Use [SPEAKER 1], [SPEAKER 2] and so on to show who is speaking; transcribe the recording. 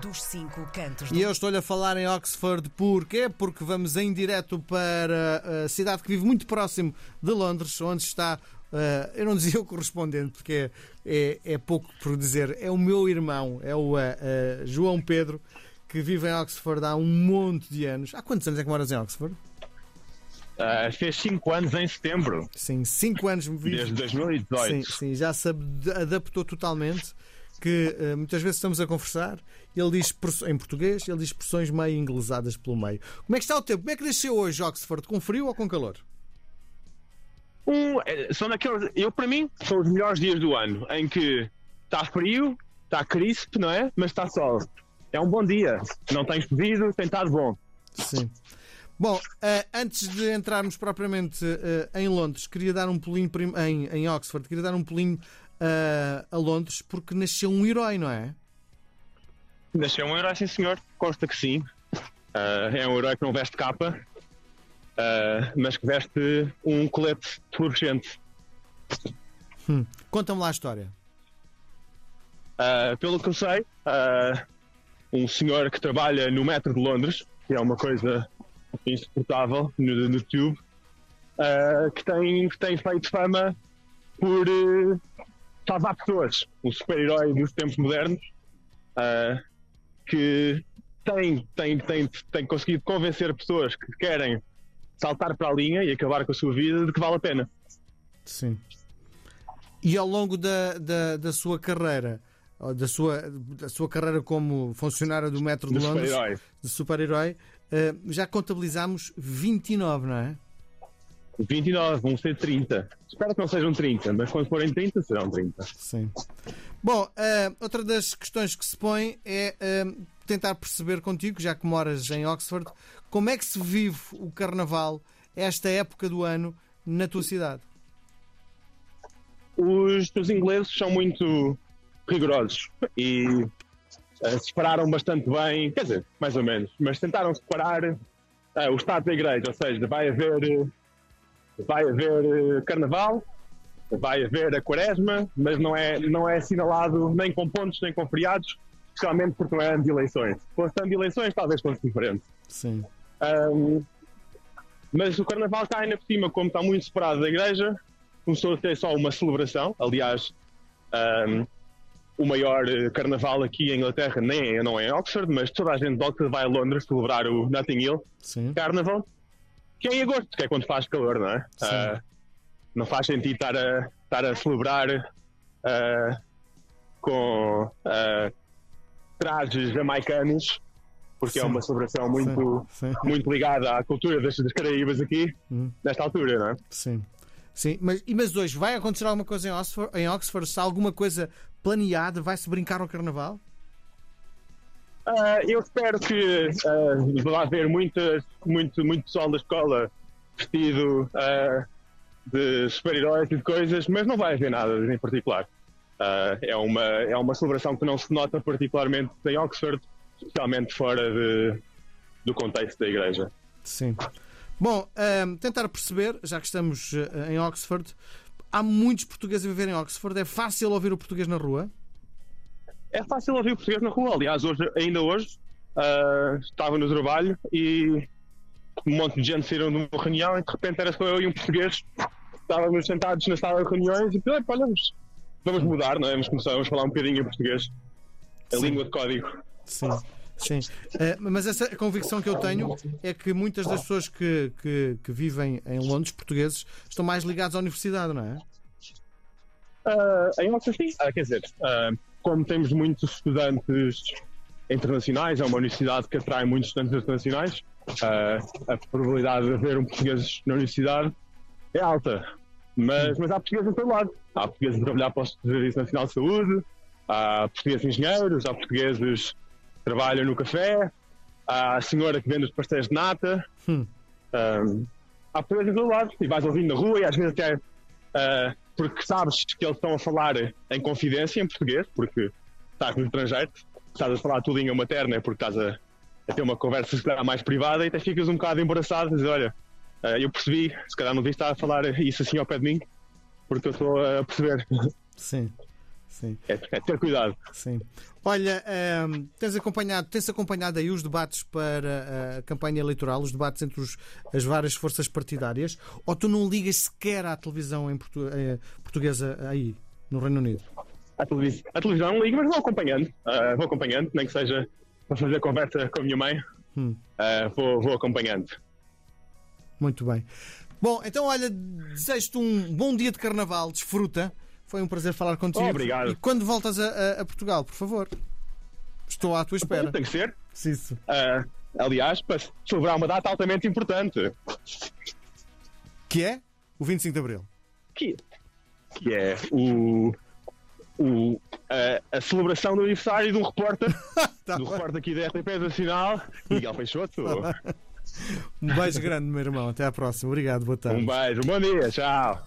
[SPEAKER 1] dos cinco cantos do
[SPEAKER 2] E eu estou-lhe a falar em Oxford porquê? Porque vamos em direto para a cidade que vive muito próximo de Londres, onde está. eh, eu não dizia o correspondente, porque é, é, é pouco por dizer. É o meu irmão, é o eh, João Pedro, que vive em Oxford há um monte de anos. Há quantos anos é que moras em Oxford?
[SPEAKER 3] Ah, fez 5 anos em setembro,
[SPEAKER 2] Sim, 5 anos me vive.
[SPEAKER 3] desde 2018.
[SPEAKER 2] Sim, sim, já se ad- adaptou totalmente. Que eh, muitas vezes estamos a conversar, ele diz em português, ele diz expressões meio inglesadas pelo meio. Como é que está o tempo? Como é que desceu hoje Oxford? Com frio ou com calor?
[SPEAKER 3] Um, é, são daqueles, eu para mim, são os melhores dias do ano em que está frio, está crisp, não é? Mas está sol. É um bom dia. Não tem chovido, tem estado bom.
[SPEAKER 2] Sim. Bom, eh, antes de entrarmos propriamente eh, em Londres, queria dar um pulinho em, em Oxford, queria dar um pulinho eh, a Londres porque nasceu um herói, não é?
[SPEAKER 3] Nasceu um herói, sim senhor. Consta que sim. Ah, é um herói que não veste capa, ah, mas que veste um colete fluorescente.
[SPEAKER 2] Conta-me lá a história.
[SPEAKER 3] Ah, pelo que eu sei, um senhor que trabalha no metro de Londres, que é uma coisa insuportável no, no tube, ah, que, tem, que tem feito fama por eh, salvar pessoas. Um super-herói dos tempos modernos ah, que tem, tem, tem, tem conseguido convencer pessoas que querem saltar para a linha e acabar com a sua vida de que vale a pena.
[SPEAKER 2] Sim. E ao longo da, da, da sua carreira, ou da sua, da sua carreira como funcionária do Metro de
[SPEAKER 3] De
[SPEAKER 2] Londres,
[SPEAKER 3] super-herói.
[SPEAKER 2] de super-herói, eh, já contabilizamos 29, não é?
[SPEAKER 3] 29, vão ser 30. Espero que não sejam 30, mas quando forem 30, serão 30.
[SPEAKER 2] Sim. Bom, eh, outra das questões que se põe é eh, tentar perceber contigo, já que moras em Oxford, como é que se vive o Carnaval, esta época do ano, na tua cidade?
[SPEAKER 3] Os, os ingleses são muito rigorosos e eh, separaram bastante bem, quer dizer, mais ou menos, mas tentaram separar o Estado da Igreja, ou seja, vai haver, vai haver eh, Carnaval, vai haver a Quaresma, mas não é, não é assinalado nem com pontos nem com feriados, especialmente porque não é ano de eleições. Se fosse ano de eleições, talvez fosse diferente.
[SPEAKER 2] Sim.
[SPEAKER 3] Um, mas o Carnaval cá ainda por cima, como está muito separado da igreja, começou a ser só uma celebração. Aliás, um, o maior eh, carnaval aqui em Inglaterra nem não é em Oxford, mas toda a gente de Oxford vai a Londres celebrar o Notting Hill
[SPEAKER 2] Sim.
[SPEAKER 3] Carnaval, que é em agosto, que é quando faz calor, não é? Ah, não faz sentido estar a, estar a celebrar ah, com ah, trajes jamaicanos, porque é
[SPEAKER 2] Sim.
[SPEAKER 3] uma celebração muito
[SPEAKER 2] Sim. Sim.
[SPEAKER 3] muito ligada à cultura das, das Caraíbas aqui,
[SPEAKER 2] Hum.
[SPEAKER 3] nesta altura, não é?
[SPEAKER 2] Sim. Sim, mas, mas hoje vai acontecer alguma coisa em Oxford? Em Oxford se há alguma coisa planeada? Vai-se brincar ao carnaval?
[SPEAKER 3] Ah, eu espero que ah, vá haver muitas, muito, muito pessoal da escola vestido ah, de super-heróis e de coisas, mas não vai haver nada em particular. Ah, é, uma, é uma celebração que não se nota particularmente em Oxford, especialmente fora de, do contexto da igreja.
[SPEAKER 2] Sim. Bom, ahm, tentar perceber, já que estamos em Oxford, há muitos portugueses a viver em Oxford. É fácil ouvir o português na rua?
[SPEAKER 3] É fácil ouvir português na rua. Aliás, hoje, ainda hoje, ah, estava no trabalho e um monte de gente saíram de uma reunião e de repente era só eu e um português. Estávamos sentados na sala de reuniões e "Ei, olha, vamos, vamos mudar, não é? Vamos começar vamos falar um bocadinho em português. A
[SPEAKER 2] Sim.
[SPEAKER 3] língua de código.
[SPEAKER 2] Sim. Sim. Eh, mas essa convicção que eu tenho é que muitas das pessoas que, que, que vivem em Londres, portugueses, estão mais ligados à universidade, não é?
[SPEAKER 3] Ah, em Oxford, sim. Ah, quer dizer, ah, como temos muitos estudantes internacionais, é uma universidade que atrai muitos estudantes internacionais, ah, a probabilidade de haver um português na universidade é alta. Mas, mas há portugueses em todo lado. Há portugueses a trabalhar para o Serviço Nacional de Saúde, há portugueses engenheiros, há portugueses que trabalham no café, há a senhora que vende os pastéis de nata.
[SPEAKER 2] Hum.
[SPEAKER 3] Um, há portugueses em todo lado. E vais ouvindo na rua e às vezes até uh, porque sabes que eles estão a falar em confidência em português, porque estás no estrangeiro, estás a falar a tua língua materna, é porque estás a, a ter uma conversa se calhar mais privada e até ficas um bocado embaraçado dizes, olha, uh, eu percebi, se calhar não devia estar a falar isso assim ao pé de mim, porque eu estou a perceber.
[SPEAKER 2] Sim. Sim.
[SPEAKER 3] É, é ter cuidado.
[SPEAKER 2] Sim. Olha, ehm, tens acompanhado, tens acompanhado aí os debates para a campanha eleitoral, os debates entre os- as várias forças partidárias, ou tu não ligas sequer à televisão em portu- eh, portuguesa aí, no Reino Unido?
[SPEAKER 3] A televisão, a televisão não ligo, mas vou acompanhando. Ah, vou acompanhando, nem que seja para fazer conversa com a minha mãe.
[SPEAKER 2] Hum.
[SPEAKER 3] Ah, vou, vou acompanhando.
[SPEAKER 2] Muito bem. Bom, então olha, desejo-te um bom dia de carnaval, desfruta. Foi um prazer falar contigo.
[SPEAKER 3] Obrigado.
[SPEAKER 2] E quando voltas a, a- a Portugal, por favor, estou à tua espera.
[SPEAKER 3] Tem que ser.
[SPEAKER 2] Isso.
[SPEAKER 3] Ah, aliás, para celebrar uma data altamente importante,
[SPEAKER 2] Que é o 25 de Abril.
[SPEAKER 3] que, que é o, o, a, a celebração do aniversário de um repórter,
[SPEAKER 2] Tá
[SPEAKER 3] do
[SPEAKER 2] bem.
[SPEAKER 3] repórter aqui da RTP Nacional, Miguel Peixoto.
[SPEAKER 2] Um beijo grande, meu irmão. Até à próxima. Obrigado, boa tarde.
[SPEAKER 3] Um beijo, bom dia, tchau.